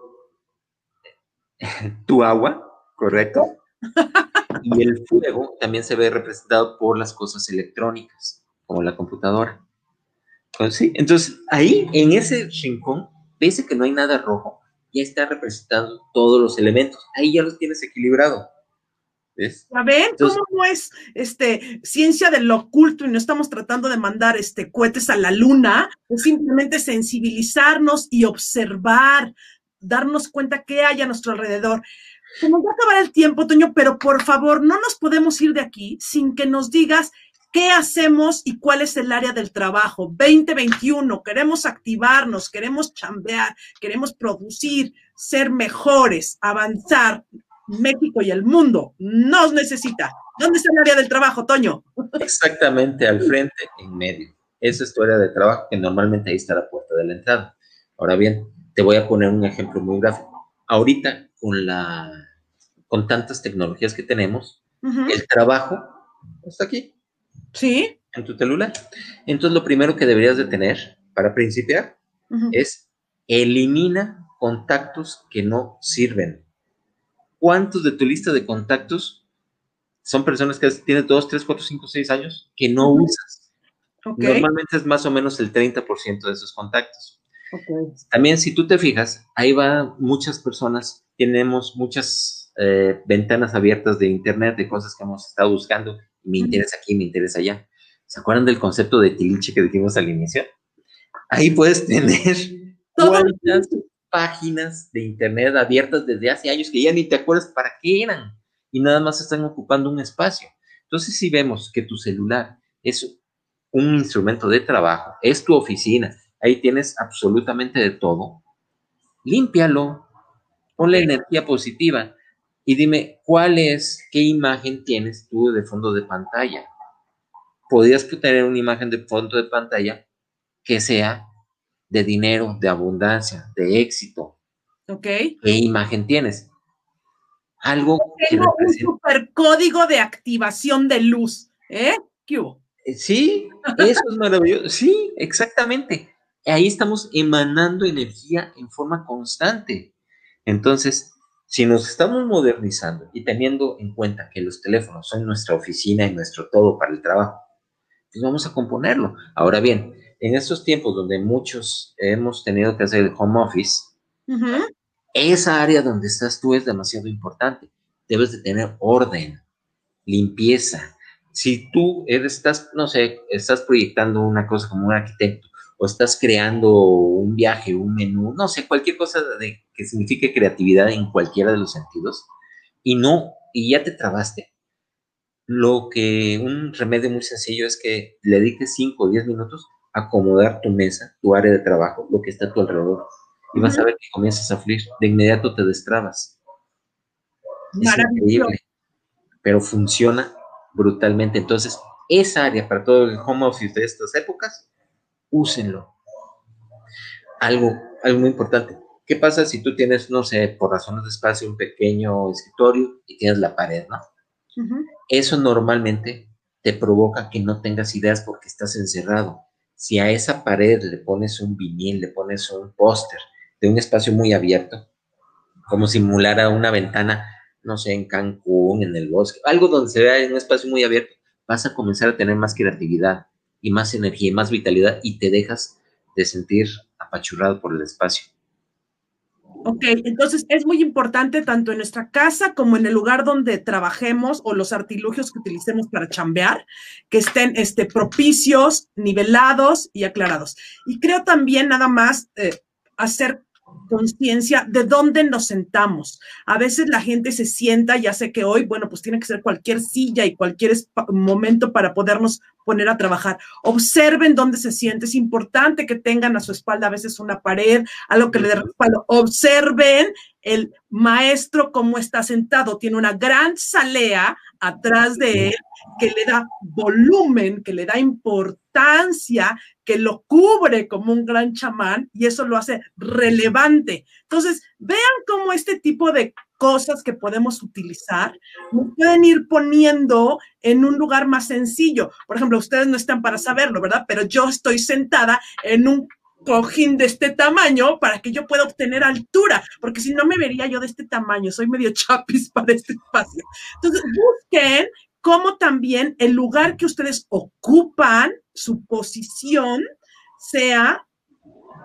tu agua, correcto. [laughs] y el fuego también se ve representado por las cosas electrónicas, como la computadora. Entonces, sí, entonces ahí, en ese rincón, pese que no hay nada rojo, ya está representando todos los elementos. Ahí ya los tienes equilibrado. ¿Ves? A ver, ¿cómo no es este, ciencia del oculto y no estamos tratando de mandar este, cohetes a la luna? Es simplemente sensibilizarnos y observar, darnos cuenta qué hay a nuestro alrededor. Se nos va a acabar el tiempo, Toño, pero por favor, no nos podemos ir de aquí sin que nos digas ¿Qué hacemos y cuál es el área del trabajo? 2021, queremos activarnos, queremos chambear, queremos producir, ser mejores, avanzar. México y el mundo nos necesita. ¿Dónde está el área del trabajo, Toño? Exactamente, al frente, en medio. Esa es tu área de trabajo, que normalmente ahí está la puerta de la entrada. Ahora bien, te voy a poner un ejemplo muy gráfico. Ahorita, con, la, con tantas tecnologías que tenemos, el trabajo está aquí Sí. En tu celular. Entonces, lo primero que deberías de tener para principiar es elimina contactos que no sirven. ¿Cuántos de tu lista de contactos son personas que tienen 2, 3, 4, 5, 6 años que no usas? Normalmente es más o menos el 30% de esos contactos. También si tú te fijas, ahí va muchas personas, tenemos muchas eh, ventanas abiertas de internet, de cosas que hemos estado buscando me interesa aquí, me interesa allá. ¿Se acuerdan del concepto de tiliche que dijimos al inicio? Ahí puedes [laughs] tener cuántas páginas de internet abiertas desde hace años que ya ni te acuerdas para qué eran y nada más están ocupando un espacio. Entonces, si vemos que tu celular es un instrumento de trabajo, es tu oficina, ahí tienes absolutamente de todo, límpialo, ponle energía positiva y dime cuál es, qué imagen tienes tú de fondo de pantalla. Podrías tener una imagen de fondo de pantalla que sea de dinero, de abundancia, de éxito. Ok. ¿Qué imagen tienes? Algo Tengo un super código de activación de luz. ¿Eh? ¿Qué hubo? Eh, sí, eso es maravilloso. Sí, exactamente. Ahí estamos emanando energía en forma constante. Entonces, si nos estamos modernizando y teniendo en cuenta que los teléfonos son nuestra oficina y nuestro todo para el trabajo, pues vamos a componerlo. Ahora bien, en estos tiempos donde muchos hemos tenido que hacer el home office, esa área donde estás tú es demasiado importante. Debes de tener orden, limpieza. Si tú eres, estás, no sé, estás proyectando una cosa como un arquitecto o estás creando un viaje, un menú, no sé, cualquier cosa de, que signifique creatividad en cualquiera de los sentidos, y no, y ya te trabaste, lo que un remedio muy sencillo es que le dediques 5 o 10 minutos a acomodar tu mesa, tu área de trabajo, lo que está a tu alrededor. Y vas a ver que comienzas a fluir. De inmediato te destrabas. Es increíble, pero funciona brutalmente. Entonces, esa área para todo el home office de estas épocas úsenlo. Algo, algo muy importante. ¿Qué pasa si tú tienes, no sé, por razones de espacio, un pequeño escritorio y tienes la pared, ¿no? Eso normalmente te provoca que no tengas ideas porque estás encerrado. Si a esa pared le pones un vinil, le pones un póster de un espacio muy abierto, como simulara una ventana, no sé, en Cancún, en el bosque, algo donde se vea en un espacio muy abierto, vas a comenzar a tener más creatividad, y más energía y más vitalidad y te dejas de sentir apachurrado por el espacio. Ok, entonces es muy importante tanto en nuestra casa como en el lugar donde trabajemos o los artilugios que utilicemos para chambear, que estén este, propicios, nivelados y aclarados. Y creo también nada más eh, hacer conciencia de dónde nos sentamos. A veces la gente se sienta, ya sé que hoy, bueno, pues tiene que ser cualquier silla y cualquier momento para podernos poner a trabajar. Observen dónde se siente. Es importante que tengan a su espalda a veces una pared, algo que le dé respaldo. Observen el maestro cómo está sentado. Tiene una gran salea atrás de él que le da volumen, que le da importancia, que lo cubre como un gran chamán y eso lo hace relevante. Entonces, vean cómo este tipo de cosas que podemos utilizar nos pueden ir poniendo en un lugar más sencillo. Por ejemplo, ustedes no están para saberlo, ¿verdad? Pero yo estoy sentada en un cojín de este tamaño para que yo pueda obtener altura, porque si no me vería yo de este tamaño, soy medio [laughs] chapis para este espacio. Entonces, busquen cómo también el lugar que ustedes ocupan, su posición, sea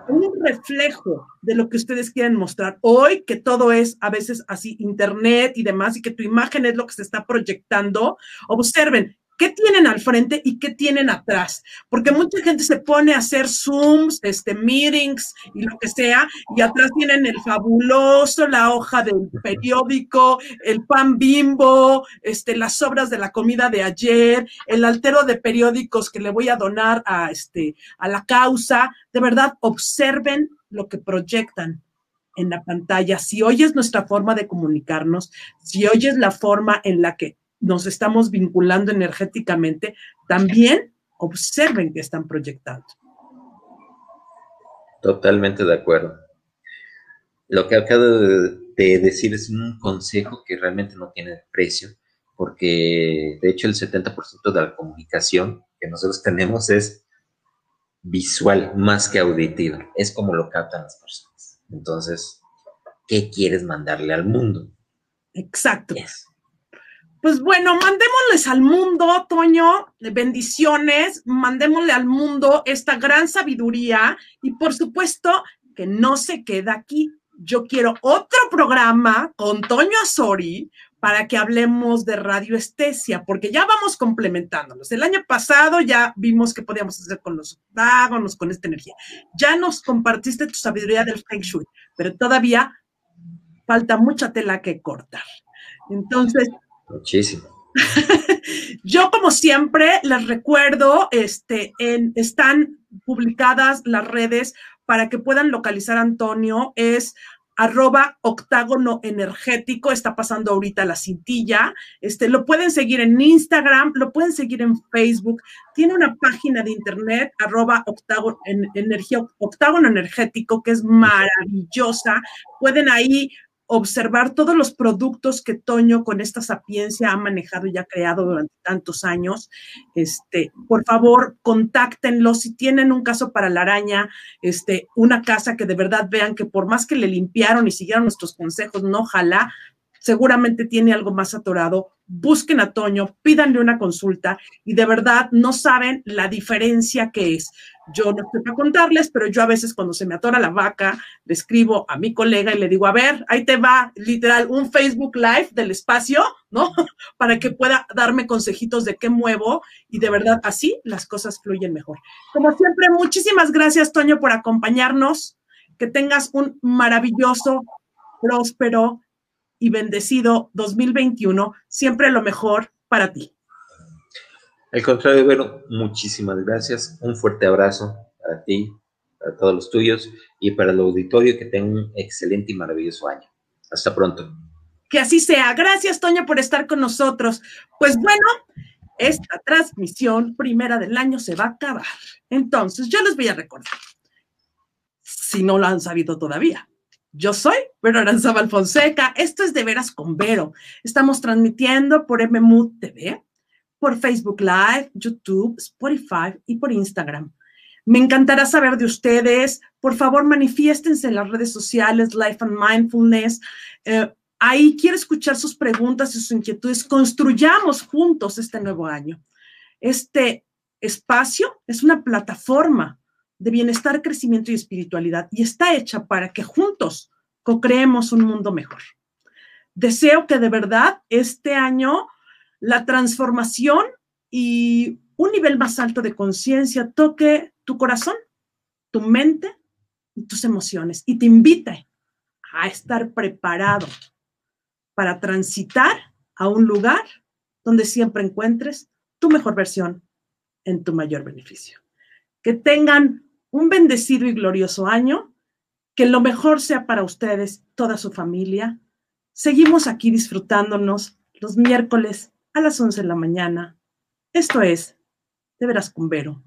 un reflejo de lo que ustedes quieren mostrar. Hoy, que todo es a veces así, internet y demás, y que tu imagen es lo que se está proyectando, observen, qué tienen al frente y qué tienen atrás, porque mucha gente se pone a hacer Zooms, este, meetings y lo que sea, y atrás tienen el fabuloso, la hoja del periódico, el pan bimbo, este, las sobras de la comida de ayer, el altero de periódicos que le voy a donar a, este, a la causa. De verdad, observen lo que proyectan en la pantalla. Si oyes nuestra forma de comunicarnos, si oyes la forma en la que nos estamos vinculando energéticamente, también observen que están proyectando. Totalmente de acuerdo. Lo que acabo de decir es un consejo que realmente no tiene precio, porque de hecho el 70% de la comunicación que nosotros tenemos es visual más que auditiva. Es como lo captan las personas. Entonces, ¿qué quieres mandarle al mundo? Exacto. Pues bueno, mandémosles al mundo, Toño, bendiciones, mandémosle al mundo esta gran sabiduría y por supuesto que no se queda aquí. Yo quiero otro programa con Toño Azori para que hablemos de radioestesia, porque ya vamos complementándonos. El año pasado ya vimos que podíamos hacer con los octágonos, con esta energía. Ya nos compartiste tu sabiduría del Feng Shui, pero todavía falta mucha tela que cortar. Entonces, Muchísimo. [laughs] Yo, como siempre, les recuerdo, este, en, están publicadas las redes para que puedan localizar a Antonio. Es arroba octágono energético, está pasando ahorita la cintilla, este, lo pueden seguir en Instagram, lo pueden seguir en Facebook, tiene una página de internet, arroba octágono, energía, energético, que es maravillosa, pueden ahí observar todos los productos que Toño con esta sapiencia ha manejado y ha creado durante tantos años. Este, por favor, contáctenlo si tienen un caso para la araña, este, una casa que de verdad vean que por más que le limpiaron y siguieron nuestros consejos, no ojalá, seguramente tiene algo más atorado. Busquen a Toño, pídanle una consulta y de verdad no saben la diferencia que es. Yo no estoy para contarles, pero yo a veces cuando se me atora la vaca, le escribo a mi colega y le digo, a ver, ahí te va, literal, un Facebook Live del espacio, ¿no? [laughs] Para que pueda darme consejitos de qué muevo y de verdad así las cosas fluyen mejor. Como siempre, muchísimas gracias, Toño, por acompañarnos. Que tengas un maravilloso, próspero y bendecido 2021. Siempre lo mejor para ti. Al contrario, bueno, muchísimas gracias. Un fuerte abrazo para ti, para todos los tuyos y para el auditorio que tenga un excelente y maravilloso año. Hasta pronto. Que así sea. Gracias, Toño, por estar con nosotros. Pues bueno, esta transmisión primera del año se va a acabar. Entonces, yo les voy a recordar, si no lo han sabido todavía. Yo soy Vero Aranzabal Fonseca. Esto es De Veras con Vero. Estamos transmitiendo por MMU TV por Facebook Live, YouTube, Spotify y por Instagram. Me encantará saber de ustedes. Por favor, manifiéstense en las redes sociales, Life and Mindfulness. Eh, ahí quiero escuchar sus preguntas y sus inquietudes. Construyamos juntos este nuevo año. Este espacio es una plataforma de bienestar, crecimiento y espiritualidad y está hecha para que juntos co-creemos un mundo mejor. Deseo que de verdad este año la transformación y un nivel más alto de conciencia toque tu corazón, tu mente y tus emociones y te invite a estar preparado para transitar a un lugar donde siempre encuentres tu mejor versión en tu mayor beneficio. Que tengan un bendecido y glorioso año, que lo mejor sea para ustedes, toda su familia. Seguimos aquí disfrutándonos los miércoles a las 11 de la mañana. Esto es De Veras con Vero.